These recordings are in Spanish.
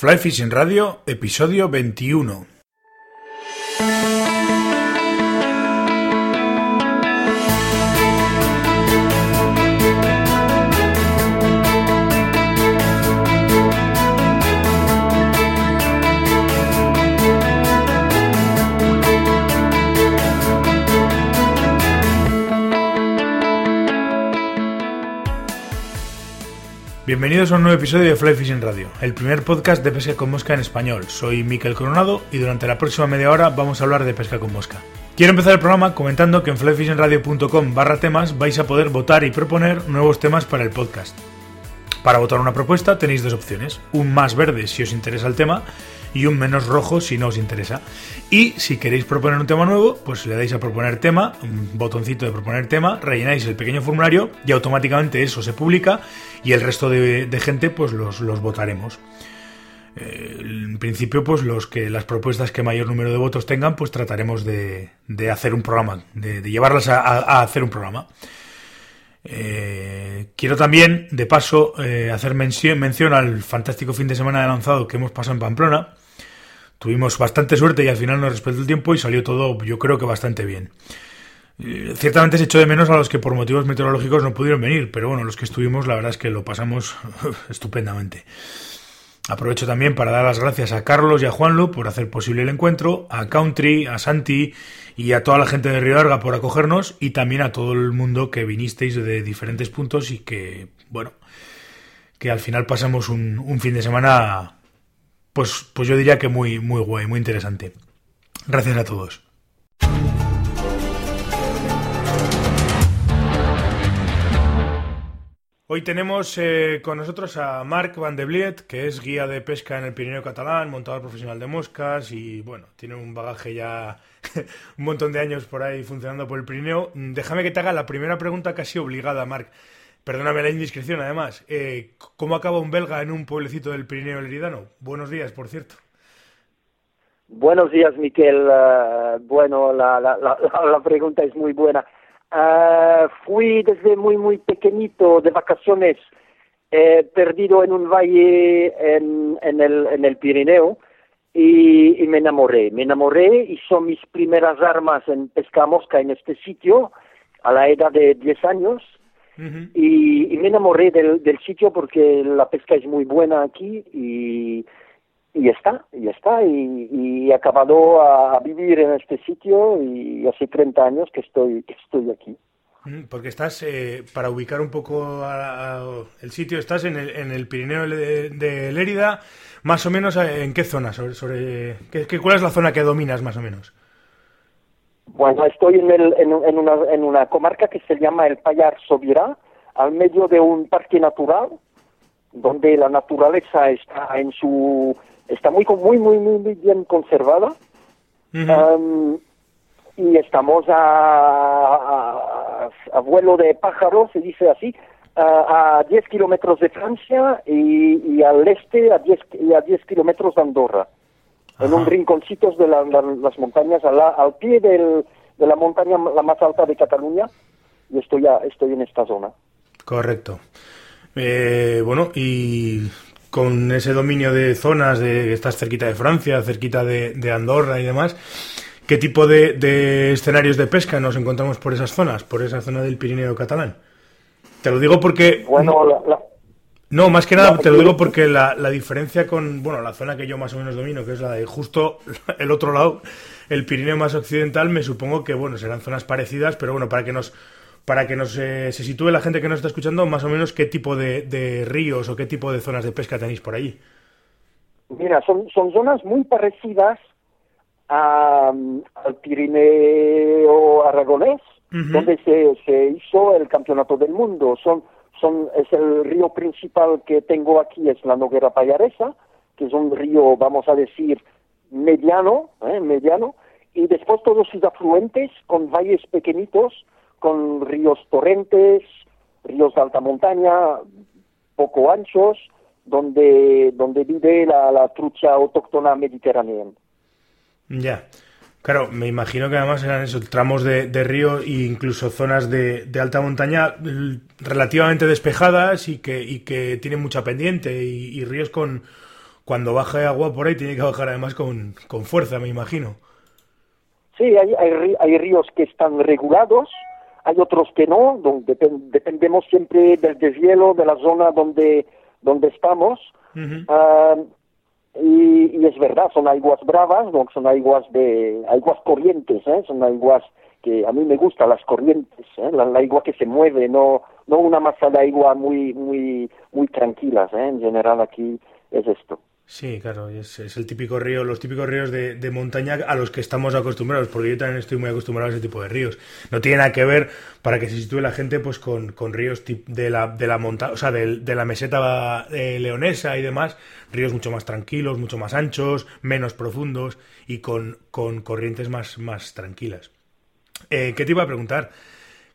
Fly Fishing Radio, episodio 21. Bienvenidos a un nuevo episodio de Fly Fishing Radio, el primer podcast de pesca con mosca en español. Soy Miquel Coronado y durante la próxima media hora vamos a hablar de pesca con mosca. Quiero empezar el programa comentando que en flyfishingradio.com barra temas vais a poder votar y proponer nuevos temas para el podcast. Para votar una propuesta tenéis dos opciones, un más verde si os interesa el tema y un menos rojo si no os interesa. Y si queréis proponer un tema nuevo, pues le dais a proponer tema, un botoncito de proponer tema, rellenáis el pequeño formulario y automáticamente eso se publica y el resto de, gente pues los, votaremos. Eh, en principio, pues los que las propuestas que mayor número de votos tengan, pues trataremos de, hacer un programa, de, llevarlas a, hacer un programa. Eh, quiero también, de paso, eh, hacer mención, mención, al fantástico fin de semana de lanzado que hemos pasado en Pamplona, Tuvimos bastante suerte y al final nos respetó el tiempo y salió todo, yo creo que bastante bien. Eh, ciertamente se echó de menos a los que por motivos meteorológicos no pudieron venir, pero bueno, los que estuvimos, la verdad es que lo pasamos estupendamente. Aprovecho también para dar las gracias a Carlos y a Juanlu por hacer posible el encuentro, a Country, a Santi y a toda la gente de Río por acogernos y también a todo el mundo que vinisteis de diferentes puntos y que, bueno, que al final pasamos un fin de semana pues, pues yo diría que muy, muy guay, muy interesante. Gracias a todos. Hoy tenemos eh, con nosotros a Marc Van de Bliet, que es guía de pesca en el Pirineo catalán, montador profesional de moscas y bueno, tiene un bagaje ya un montón de años por ahí funcionando por el Pirineo. Déjame que te haga la primera pregunta casi obligada, Marc. Perdóname la indiscreción, además. Eh, ¿Cómo acaba un belga en un pueblecito del Pirineo Leridano? Buenos días, por cierto. Buenos días, Miquel. Eh, bueno, la, la, la, pregunta es muy buena. Eh, fui desde muy, muy pequeñito de vacaciones, perdido en un valle en, el, en el Pirineo y, me enamoré. Me enamoré y son mis primeras armas en pesca mosca en este sitio a la edad de 10 años y, me enamoré del, del, sitio porque la pesca es muy buena aquí y, y está, y está, y, he acabado a, vivir en este sitio y hace 30 años que estoy, que estoy aquí. Porque estás, eh, para ubicar un poco el sitio, estás en el, en el Pirineo de, Lérida, más o menos eh, en qué zona, sobre, sobre ¿qué, cuál es la zona que dominas más o menos? Bueno, estoy en, el, en, una, en una comarca que se llama el Payar Sobirá, al medio de un parque natural, donde la naturaleza está en su está muy muy muy muy, bien conservada. Y estamos a, a, vuelo de pájaros se dice así a, 10 kilómetros de Francia y, al este a 10 a 10 kilómetros de Andorra en un rinconcito de las montañas, al, pie de la montaña la más alta de Cataluña, y estoy, estoy en esta zona. Correcto. Eh, bueno, y con ese dominio de zonas, de estás cerquita de Francia, cerquita de, Andorra y demás, ¿qué tipo de, escenarios de pesca nos encontramos por esas zonas, por esa zona del Pirineo catalán? Te lo digo porque... Bueno, la, no, más que nada te lo digo porque la, la, diferencia con, bueno, la zona que yo más o menos domino, que es la de justo el otro lado, el Pirineo más occidental, me supongo que, bueno, serán zonas parecidas, pero bueno, para que nos, para que nos eh, se sitúe la gente que nos está escuchando, más o menos qué tipo de, de ríos o qué tipo de zonas de pesca tenéis por allí. Mira, son, son zonas muy parecidas al Pirineo aragonés, donde se, se hizo el campeonato del mundo. Son son, es el río principal que tengo aquí, es la Noguera Payaresa, que es un río, vamos a decir, mediano, ¿eh? mediano, y después todos sus afluentes con valles pequeñitos, con ríos torrentes, ríos de alta montaña, poco anchos, donde, donde vive la, la trucha autóctona mediterránea. Ya. Claro, me imagino que además eran esos tramos de, río e incluso zonas de, alta montaña relativamente despejadas y que, y que tienen mucha pendiente y, ríos con, cuando baja agua por ahí tiene que bajar además con, con fuerza, me imagino. Sí, hay, hay, ríos que están regulados, hay otros que no, donde dependemos siempre del deshielo de la zona donde, donde estamos. Ah, y, es verdad, son aguas bravas, no son aguas de aguas corrientes, ¿eh? son aguas que a mí me gustan las corrientes, ¿eh? la, agua que se mueve, no no una masa de agua muy muy muy tranquilas, ¿eh? en general aquí es esto. Sí, claro, es, es, el típico río, los típicos ríos de, de, montaña a los que estamos acostumbrados, porque yo también estoy muy acostumbrado a ese tipo de ríos. No tiene nada que ver para que se sitúe la gente pues con, con ríos de la, de la montaña, o sea, de, de, la meseta eh, leonesa y demás, ríos mucho más tranquilos, mucho más anchos, menos profundos y con, con corrientes más, más tranquilas. Eh, ¿Qué te iba a preguntar?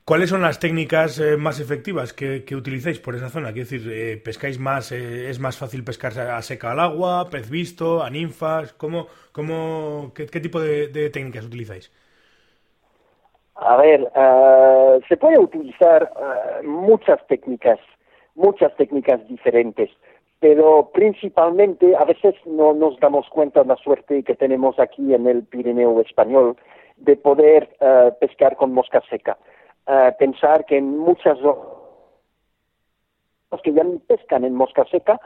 ¿Cuáles son las técnicas eh, más efectivas que, utilizáis por esa zona? Quiero decir, eh, ¿pescáis más, eh, es más fácil pescar a seca al agua, pez visto, a ninfas? ¿Cómo, cómo, qué, tipo de, técnicas utilizáis? A ver, se puede utilizar muchas técnicas, muchas técnicas diferentes, pero principalmente a veces no nos damos cuenta de la suerte que tenemos aquí en el Pirineo español de poder pescar con mosca seca pensar que en muchas los que ya pescan en mosca seca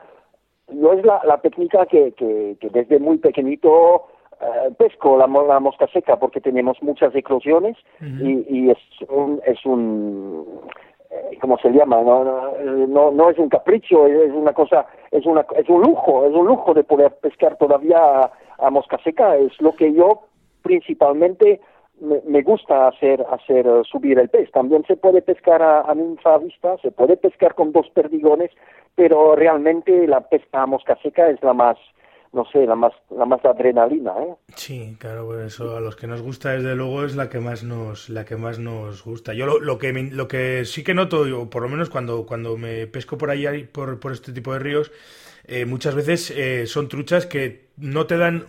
no es la, la técnica que, que, desde muy pequeñito eh, pesco la, la, mosca seca porque tenemos muchas eclosiones y, y, es un es un eh, ¿cómo se llama? No, no, no, es un capricho, es una cosa, es una es un lujo, es un lujo de poder pescar todavía a mosca seca, es lo que yo principalmente me, gusta hacer, hacer eh, subir el pez. También se puede pescar a, a ninfa vista, se puede pescar con dos perdigones, pero realmente la pesca a mosca seca es la más, no sé, la más, la más adrenalina, ¿eh? Sí, claro, pues eso a los que nos gusta desde luego es la que más nos, la que más nos gusta. Yo lo, lo que, lo que sí que noto, o por lo menos cuando, cuando me pesco por ahí por, por este tipo de ríos, eh, muchas veces eh, son truchas que no te dan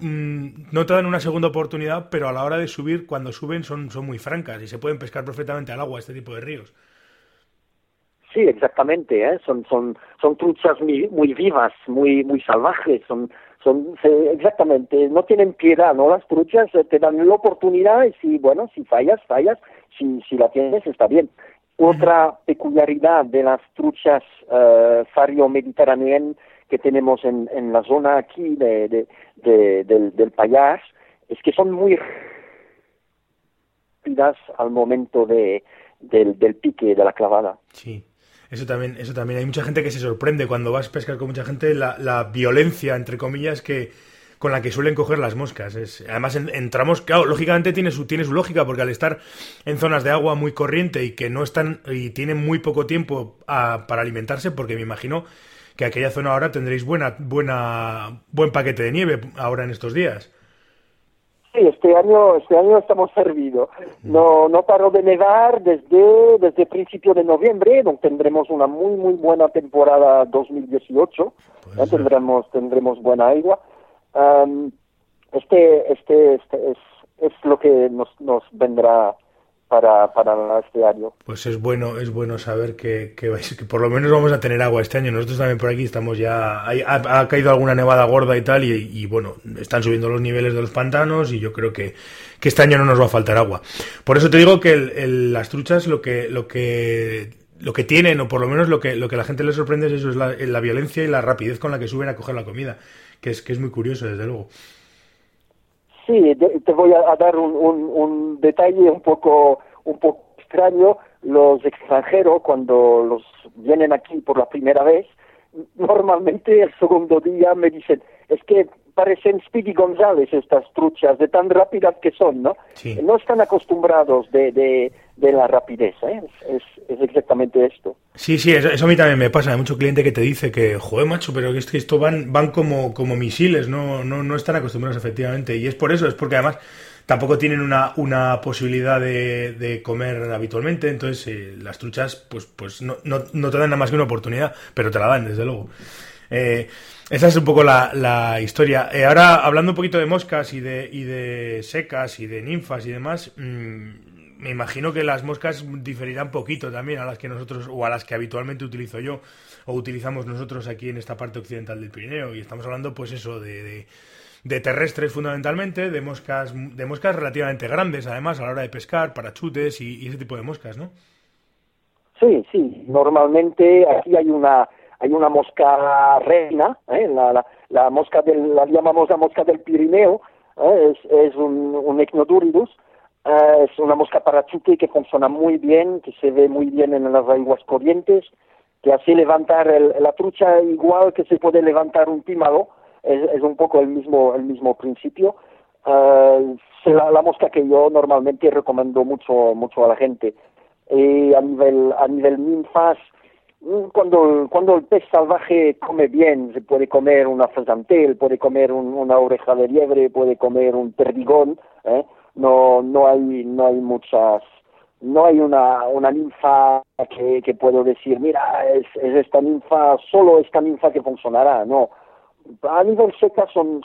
no te dan una segunda oportunidad, pero a la hora de subir, cuando suben son, son muy francas y se pueden pescar perfectamente al agua este tipo de ríos. Sí, exactamente, ¿eh? son son son truchas muy, muy vivas, muy muy salvajes, son son exactamente, no tienen piedad, ¿no? Las truchas eh, te dan la oportunidad y si bueno, si fallas, fallas, si si la tienes está bien. Otra peculiaridad de las truchas uh, fario mediterráneo que tenemos en, en la zona aquí de, de, del, del Payás es que son muy rápidas al momento de, del, del pique, de la clavada. Sí. Eso también, eso también. Hay mucha gente que se sorprende cuando vas a pescar con mucha gente la, la violencia, entre comillas, que, con la que suelen coger las moscas. Es, además, entramos, claro, lógicamente tiene su, tiene su lógica, porque al estar en zonas de agua muy corriente y que no están, y tienen muy poco tiempo para alimentarse, porque me imagino que aquella zona ahora tendréis buena, buena, buen paquete de nieve ahora en estos días. Sí, este año, este año estamos servidos. No, no paró de nevar desde, desde principio de noviembre, donde tendremos una muy, muy buena temporada 2018. tendremos, tendremos buena agua. este, este, este es, es lo que nos, nos vendrá para, para este. Pues es bueno, es bueno saber que, que, que, por lo menos vamos a tener agua este año. Nosotros también por aquí estamos ya, ha, caído alguna nevada gorda y tal, y, bueno, están subiendo los niveles de los pantanos y yo creo que, que este año no nos va a faltar agua. Por eso te digo que el, las truchas lo que, lo que lo que tienen, o por lo menos lo que, lo que la gente le sorprende es eso, es la, la violencia y la rapidez con la que suben a coger la comida, que es, que es muy curioso, desde luego. Sí, te voy a dar un, un, detalle un poco, un poco extraño. Los extranjeros, cuando los vienen aquí por la primera vez, normalmente el segundo día me dicen, es que parecen Speedy González estas truchas, de tan rápidas que son, ¿no? No están acostumbrados de, de, de la rapidez, ¿eh? es, es, exactamente esto. Sí, sí, eso, a mí también me pasa. Hay mucho cliente que te dice que, joder, macho, pero es que esto van, van como, como misiles, no, no, no están acostumbrados efectivamente. Y es por eso, es porque además tampoco tienen una, una posibilidad de, de comer habitualmente, entonces eh, las truchas pues, pues no, no, no, te dan nada más que una oportunidad, pero te la dan, desde luego. Eh, esa es un poco la, la historia. Eh, ahora, hablando un poquito de moscas y de, y de secas y de ninfas y demás, mmm, me imagino que las moscas diferirán poquito también a las que nosotros, o a las que habitualmente utilizo yo, o utilizamos nosotros aquí en esta parte occidental del Pirineo. Y estamos hablando, pues eso, de, de, terrestres fundamentalmente, de moscas, de moscas relativamente grandes, además, a la hora de pescar, para chutes y ese tipo de moscas, ¿no? Sí, sí. Normalmente aquí hay una hay una mosca reina, ¿eh? la, la, mosca del, la llamamos la mosca del Pirineo, ¿eh? es, es un, un ¿eh? es una mosca parachute que funciona muy bien, que se ve muy bien en las aguas corrientes, que hace levantar la trucha igual que se puede levantar un tímalo, es, es un poco el mismo, el mismo principio. Uh, la, la, mosca que yo normalmente recomiendo mucho, mucho a la gente. Y a nivel, a nivel ninfas, mm, cuando, cuando el pez salvaje come bien, se puede comer una fasantel, puede comer una oreja de liebre, puede comer un perdigón, ¿eh? no, no hay, no hay muchas, no hay una, una ninfa que, que puedo decir, mira, es, es esta ninfa, solo esta ninfa que funcionará, no. A nivel seca son,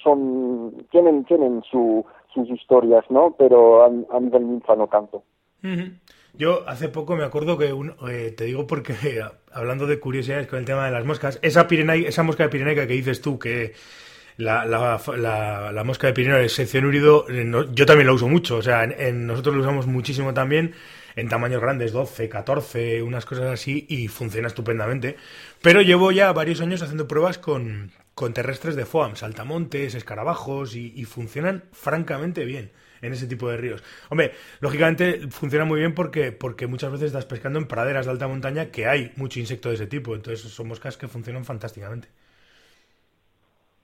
tienen, tienen su, sus historias, ¿no? Pero a, nivel ninfa no tanto. Yo hace poco me acuerdo que, eh, te digo porque, hablando de curiosidades con el tema de las moscas, esa, esa mosca de Pirenaica que dices tú, que la, la, mosca de Pirineo es sección híbrido, eh, yo también la uso mucho, o sea, en, nosotros lo usamos muchísimo también, en tamaños grandes, 12, 14, unas cosas así, y funciona estupendamente. Pero llevo ya varios años haciendo pruebas con, con terrestres de FOAM, saltamontes, escarabajos, y funcionan francamente bien en ese tipo de ríos. Hombre, lógicamente funciona muy bien porque, porque muchas veces estás pescando en praderas de alta montaña que hay mucho insecto de ese tipo, entonces son moscas que funcionan fantásticamente.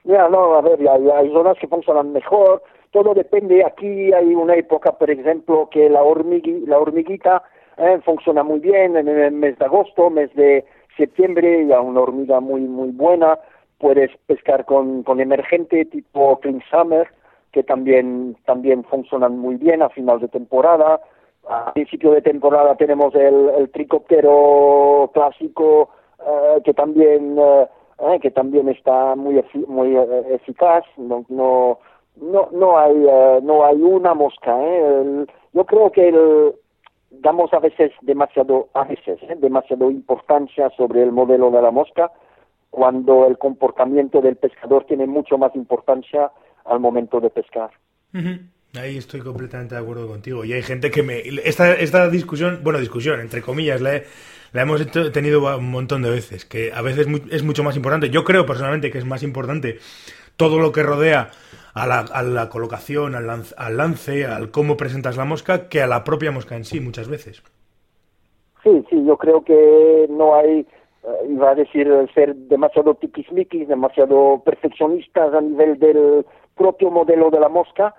Ya, no, a ver, hay zonas que funcionan mejor, todo depende, aquí hay una época, por ejemplo, que la, hormigui, la hormiguita eh, funciona muy bien en el mes de agosto, mes de septiembre, ya una hormiga muy, muy buena, puedes pescar con, con emergente tipo Clean Summer, que también, también funcionan muy bien a final de temporada. A principio de temporada tenemos el, el tricoptero clásico eh, que también eh, eh, que también está muy muy eficaz. No no no hay no hay una mosca. yo creo que el, damos a veces demasiado a veces demasiado importancia sobre el modelo de la mosca cuando el comportamiento del pescador tiene mucho más importancia al momento de pescar. Ahí estoy completamente de acuerdo contigo. Y hay gente que me... Esta, esta discusión, bueno, discusión, entre comillas, la, la hemos tenido un montón de veces, que a veces es mucho más importante. Yo creo personalmente que es más importante todo lo que rodea a la, a la colocación, al lance, al lance, al cómo presentas la mosca, que a la propia mosca en sí, muchas veces. Sí, sí, yo creo que no hay iba a decir ser demasiado tiquismiquis, demasiado perfeccionistas a nivel del propio modelo de la mosca,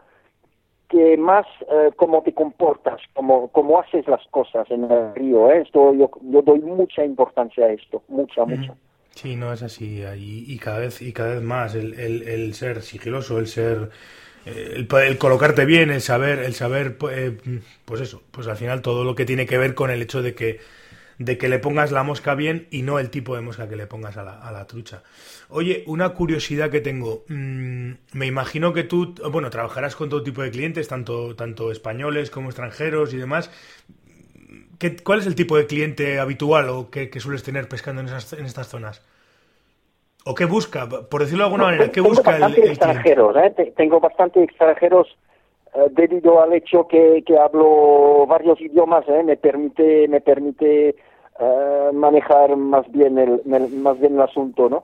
que más eh, cómo te comportas, cómo, cómo haces las cosas en el río. ¿eh? Esto yo, yo doy mucha importancia a esto, mucha, mucha. Sí, no es así, y, cada vez y cada vez más el, el, el ser sigiloso, el ser el, el, colocarte bien, el saber, el saber, pues eso, pues al final todo lo que tiene que ver con el hecho de que de que le pongas la mosca bien y no el tipo de mosca que le pongas a la, a la trucha. Oye, una curiosidad que tengo. Mm, me imagino que tú, bueno, trabajarás con todo tipo de clientes, tanto, tanto españoles como extranjeros y demás. ¿Qué, ¿Cuál es el tipo de cliente habitual o que, sueles tener pescando en, esas, en estas zonas? ¿O qué busca? Por decirlo de alguna manera, ¿qué busca el, extranjeros, ¿eh? Tengo bastante extranjeros debido al hecho que, que hablo varios idiomas, ¿eh? me permite, me permite eh, manejar más bien el, más bien el asunto, ¿no?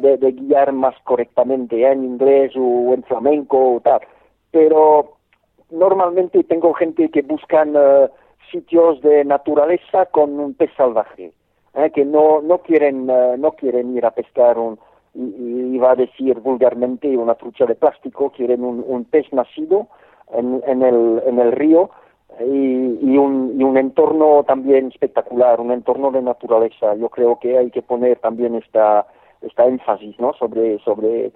De, de, guiar más correctamente en inglés o en flamenco o tal. Pero normalmente tengo gente que buscan sitios de naturaleza con un pez salvaje, que no, no, quieren, no quieren ir a pescar un, iba a decir vulgarmente una trucha de plástico, quieren un pez nacido en, en, el, en el río y, y, un, y un entorno también espectacular, un entorno de naturaleza. Yo creo que hay que poner también esta, esta énfasis ¿no? sobre, sobre eh,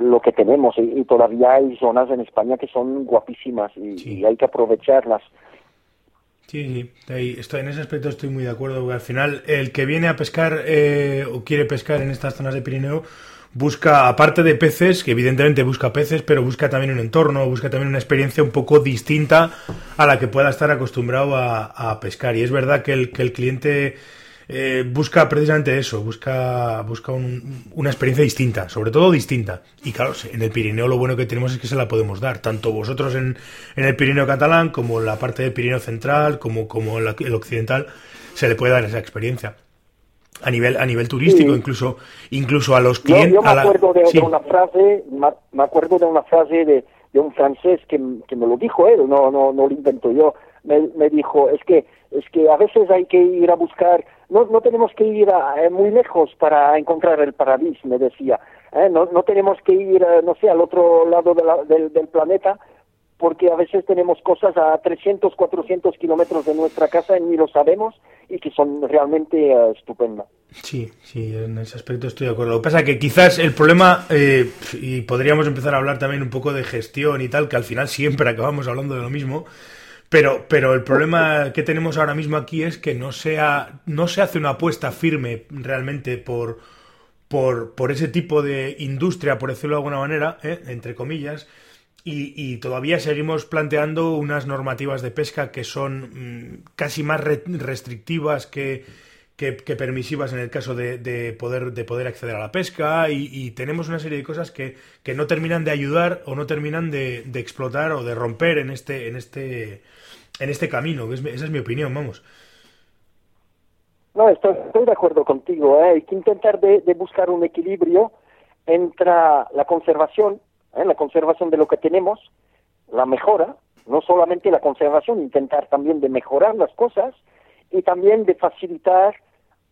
lo que tenemos y, todavía hay zonas en España que son guapísimas y, hay que aprovecharlas. Sí, sí, estoy, en ese aspecto estoy muy de acuerdo, porque al final el que viene a pescar eh, o quiere pescar en estas zonas de Pirineo busca, aparte de peces, que evidentemente busca peces, pero busca también un entorno, busca también una experiencia un poco distinta a la que pueda estar acostumbrado a, pescar. Y es verdad que el, que el cliente eh, busca precisamente eso, busca, busca una experiencia distinta, sobre todo distinta. Y claro, en el Pirineo lo bueno que tenemos es que se la podemos dar, tanto vosotros en, en el Pirineo catalán, como en la parte del Pirineo central, como, como el occidental, se le puede dar esa experiencia a nivel a nivel turístico incluso incluso a los clientes yo, me acuerdo de, una frase me, acuerdo de una frase de, de un francés que, que, me lo dijo él no no no lo invento yo. Me, me dijo es que es que a veces hay que ir a buscar no no tenemos que ir a, eh, muy lejos para encontrar el paraíso me decía ¿eh? no no tenemos que ir eh, no sé al otro lado del, del planeta porque a veces tenemos cosas a 300, 400 kilómetros de nuestra casa y ni lo sabemos y que son realmente uh, estupendas. Sí, sí, en ese aspecto estoy de acuerdo. Lo que pasa es que quizás el problema, eh, y podríamos empezar a hablar también un poco de gestión y tal, que al final siempre acabamos hablando de lo mismo, pero, pero el problema que tenemos ahora mismo aquí es que no, sea, no se hace una apuesta firme realmente por, por, por ese tipo de industria, por decirlo de alguna manera, ¿eh? entre comillas, y, todavía seguimos planteando unas normativas de pesca que son mm, casi más restrictivas que, que, permisivas en el caso de, poder, de poder acceder a la pesca y, tenemos una serie de cosas que, que, no terminan de ayudar o no terminan de, explotar o de romper en este, en este, en este camino. esa es mi opinión, vamos. No, estoy, estoy de acuerdo contigo. ¿eh? Hay que intentar de buscar un equilibrio entre la conservación la conservación de lo que tenemos, la mejora, no solamente la conservación, intentar también de mejorar las cosas y también de facilitar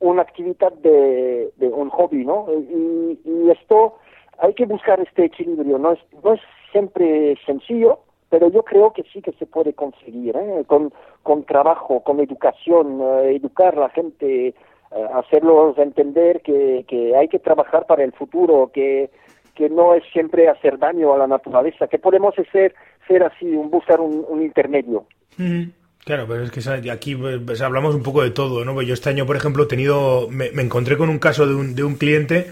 una actividad de, un hobby, ¿no? Y, esto hay que buscar este equilibrio, no es, no es siempre sencillo, pero yo creo que sí que se puede conseguir, ¿eh? con, con trabajo, con educación, eh, educar a la gente, eh, hacerlos entender que, que hay que trabajar para el futuro, que que no es siempre hacer daño a la naturaleza, que podemos ser, ser así, un, buscar un, intermedio. Claro, pero es que aquí pues, hablamos un poco de todo, ¿no? Pues yo este año, por ejemplo, he tenido, me, encontré con un caso de un, de un cliente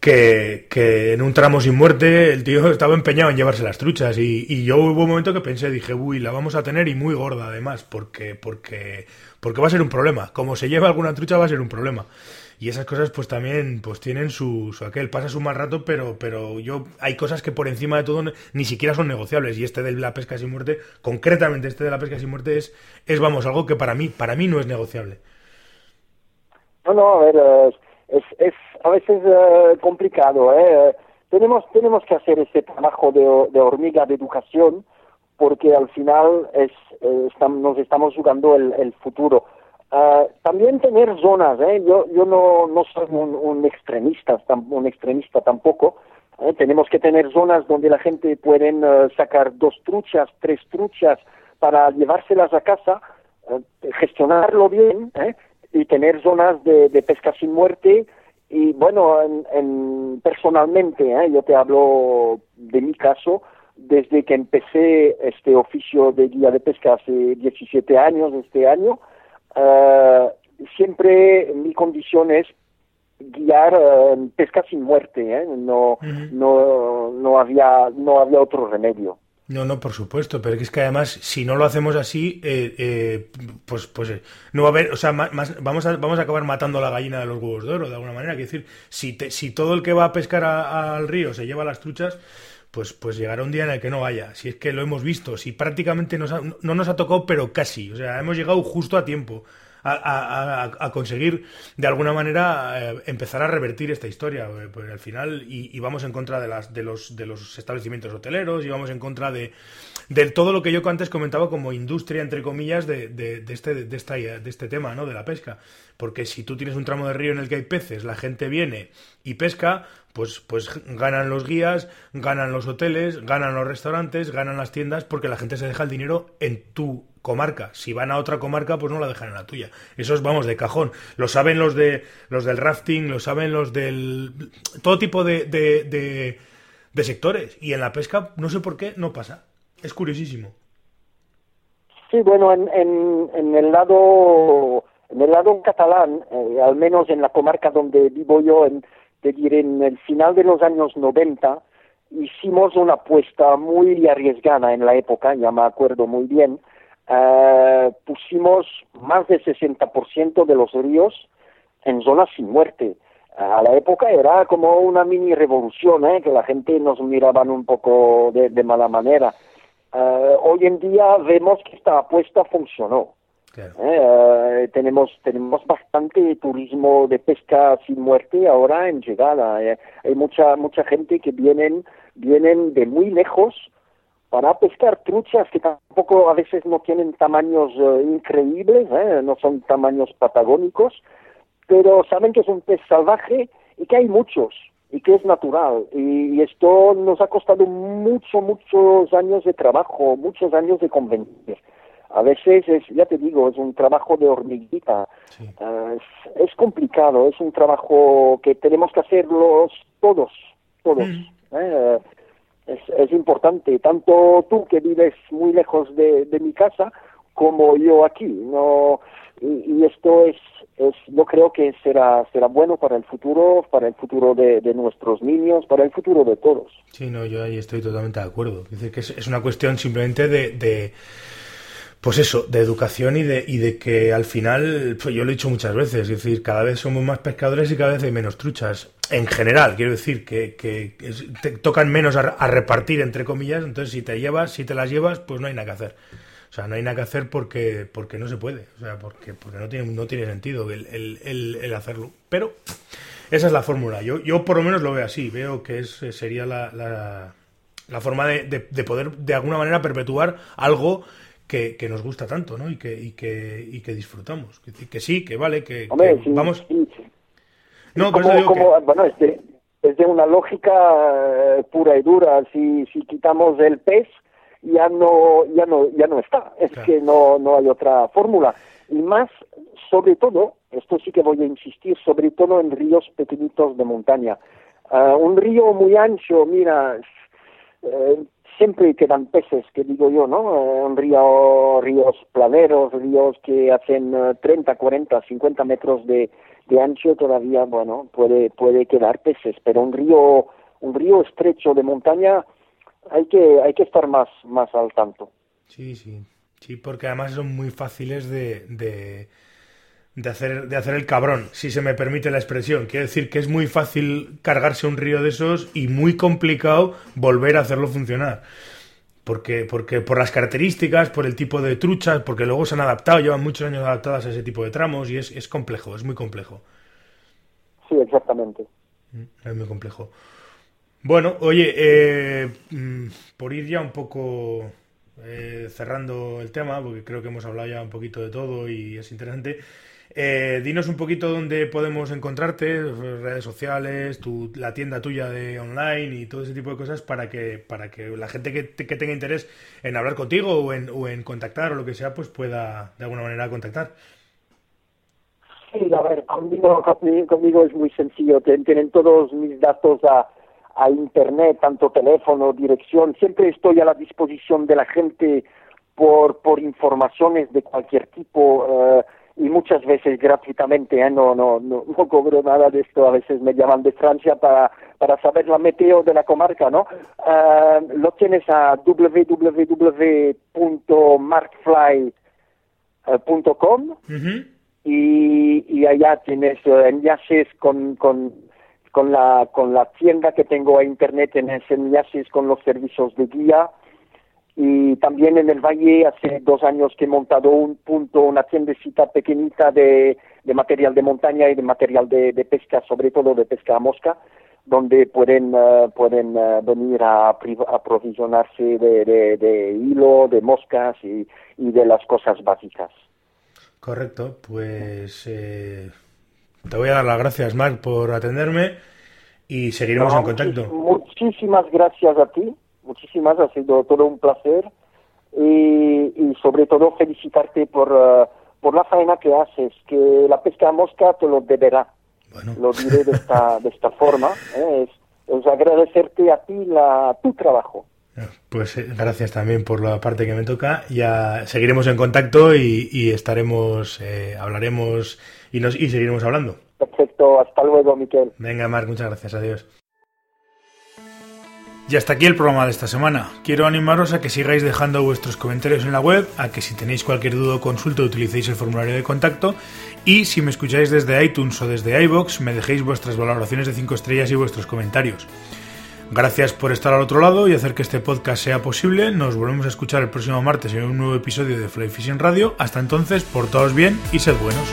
que, que, en un tramo sin muerte el tío estaba empeñado en llevarse las truchas y, y, yo hubo un momento que pensé, dije, uy, la vamos a tener y muy gorda además, porque, porque, porque va a ser un problema. Como se lleva alguna trucha va a ser un problema y esas cosas pues también pues tienen su, aquel, pasa su mal rato, pero, pero yo hay cosas que por encima de todo ni siquiera son negociables y este de la pesca sin muerte, concretamente este de la pesca sin muerte es, es vamos, algo que para mí, para mí no es negociable. No, no, a ver, es, es a veces eh, complicado, ¿eh? Tenemos, tenemos que hacer ese trabajo de, hormiga de educación porque al final es, eh, nos estamos jugando el, el futuro Uh, también tener zonas, ¿eh? yo, yo no, no soy un, un extremista, un extremista tampoco. ¿eh? Tenemos que tener zonas donde la gente puede uh, sacar dos truchas, tres truchas para llevárselas a casa, uh, gestionarlo bien ¿eh? y tener zonas de, de, pesca sin muerte. Y bueno, en, en, personalmente, ¿eh? yo te hablo de mi caso, desde que empecé este oficio de guía de pesca hace 17 años, este año, uh, siempre mi condición es guiar uh, pesca sin muerte, ¿eh? no, no, no, había, no había otro remedio. No, no, por supuesto, pero es que además, si no lo hacemos así, eh, eh, pues, pues no va a haber, o sea, más, vamos, a, vamos a acabar matando la gallina de los huevos de oro, de alguna manera. Quiero decir, si, si todo el que va a pescar al río se lleva las truchas, pues, pues llegará un día en el que no vaya. Si es que lo hemos visto, si prácticamente nos no nos ha tocado, pero casi. O sea, hemos llegado justo a tiempo a, conseguir de alguna manera eh, empezar a revertir esta historia. Pues al final, y, vamos en contra de, las, de, los, de los establecimientos hoteleros, y vamos en contra de, de todo lo que yo antes comentaba como industria, entre comillas, de, de, este, de, esta, de este tema, ¿no? De la pesca. Porque si tú tienes un tramo de río en el que hay peces, la gente viene y pesca, pues, pues ganan los guías, ganan los hoteles, ganan los restaurantes, ganan las tiendas, porque la gente se deja el dinero en tu comarca. Si van a otra comarca, pues no la dejan en la tuya. Eso es, vamos, de cajón. Lo saben los de los del rafting, lo saben los del todo tipo de, de, sectores. Y en la pesca, no sé por qué, no pasa. Es curiosísimo. Sí, bueno, en, en, el lado en el lado catalán, eh, al menos en la comarca donde vivo yo, en, te diré, en el final de los años 90 hicimos una apuesta muy arriesgada en la época, ya me acuerdo muy bien, eh, pusimos más del 60% de los ríos en zonas sin muerte. A la época era como una mini revolución, ¿eh? que la gente nos miraban un poco de mala manera. Eh, hoy en día vemos que esta apuesta funcionó. Eh, tenemos tenemos bastante turismo de pesca sin muerte ahora en llegada. Eh, hay mucha mucha gente que vienen vienen de muy lejos para pescar truchas que tampoco a veces no tienen tamaños increíbles, no son tamaños patagónicos, pero saben que es un pez salvaje y que hay muchos y que es natural. Y, esto nos ha costado mucho, muchos años de trabajo, muchos años de convencer. A veces, es, ya te digo, es un trabajo de hormiguita. Ah, es, complicado, es un trabajo que tenemos que hacerlos todos, todos. Mm. ¿eh? es, es, importante, tanto tú que vives muy lejos de, de mi casa, como yo aquí. No, y, esto es, es, creo que será, será bueno para el futuro, para el futuro de, nuestros niños, para el futuro de todos. Sí, no, yo ahí estoy totalmente de acuerdo. Es decir, que es, una cuestión simplemente de, de, pues eso, de educación y de, y de que al final, pues yo lo he dicho muchas veces, es decir, cada vez somos más pescadores y cada vez hay menos truchas. En general, quiero decir que, que, te tocan menos a, a repartir, entre comillas, entonces si te llevas, si te las llevas, pues no hay nada que hacer. O sea, no hay nada que hacer porque, porque no se puede. O sea, porque, porque no, tiene, no tiene sentido el, el, el, hacerlo. Pero esa es la fórmula. Yo, yo por lo menos lo veo así. Veo que es, sería la, la, forma de, de, poder de alguna manera perpetuar algo que, que, nos gusta tanto, ¿no? Y que, y que, y que disfrutamos. Que, que sí, que vale, que, vamos... No, como, como, Bueno, es de, es de una lógica eh, pura y dura. Si, si quitamos el pez ya no, ya no, ya no está. Es que no, no hay otra fórmula. Y más, sobre todo, esto sí que voy a insistir, sobre todo en ríos pequeñitos de montaña. Ah, un río muy ancho, mira, eh, siempre quedan peces, que digo yo, ¿no? Eh, un río, ríos planeros, ríos que hacen 30, 40, 50 metros de, de ancho, todavía, bueno, puede, puede quedar peces, pero un río, un río estrecho de montaña, hay que, hay que estar más, más al tanto. Sí, sí, sí, porque además son muy fáciles de, de, de, hacer, de hacer el cabrón, si se me permite la expresión. Quiero decir que es muy fácil cargarse un río de esos y muy complicado volver a hacerlo funcionar. Porque, porque por las características, por el tipo de truchas, porque luego se han adaptado, llevan muchos años adaptadas a ese tipo de tramos y es, es complejo, es muy complejo. Sí, exactamente. Mm, es muy complejo. Bueno, oye, eh, mm, por ir ya un poco eh, cerrando el tema, porque creo que hemos hablado ya un poquito de todo y es interesante. Eh, dinos un poquito dónde podemos encontrarte, redes sociales, tu, la tienda tuya de online y todo ese tipo de cosas para que para que la gente que, que tenga interés en hablar contigo o en, o en contactar o lo que sea, pues pueda de alguna manera contactar. Sí, a ver, conmigo, conmigo es muy sencillo. Tienen todos mis datos a a internet, tanto teléfono, dirección, siempre estoy a la disposición de la gente por, por informaciones de cualquier tipo eh, y muchas veces gratuitamente, ¿eh? no, no, no, no, cobro nada de esto, a veces me llaman de Francia para, para saber la meteo de la comarca, ¿no? Eh, lo tienes a www.markfly.com y, y allá tienes enlaces con, con con la, con la tienda que tengo a internet en enlaces con los servicios de guía y también en el valle hace dos años que he montado un punto, una tiendecita pequeñita de, de material de montaña y de material de, de, pesca, sobre todo de pesca a mosca, donde pueden, uh, pueden uh, venir a aprovisionarse de, de, de, hilo, de moscas y, y, de las cosas básicas. Correcto, pues eh, te voy a dar las gracias, Marc, por atenderme y seguiremos en contacto. Muchísimas gracias a ti, muchísimas, ha sido todo un placer y, sobre todo felicitarte por, uh, por la faena que haces, que la pesca a mosca te lo deberá. Lo diré de esta, de esta forma, ¿eh? es, agradecerte a ti la, tu trabajo. Pues eh, gracias también por la parte que me toca. Ya seguiremos en contacto y, estaremos, eh, hablaremos y, nos, y seguiremos hablando. Perfecto, hasta luego, Miquel. Venga, Marc, muchas gracias, adiós. Y hasta aquí el programa de esta semana. Quiero animaros a que sigáis dejando vuestros comentarios en la web, a que si tenéis cualquier duda o consulta utilicéis el formulario de contacto y si me escucháis desde iTunes o desde iBox me dejéis vuestras valoraciones de 5 estrellas y vuestros comentarios. Gracias por estar al otro lado y hacer que este podcast sea posible. Nos volvemos a escuchar el próximo martes en un nuevo episodio de Fly Fishing Radio. Hasta entonces, portaos bien y sed buenos.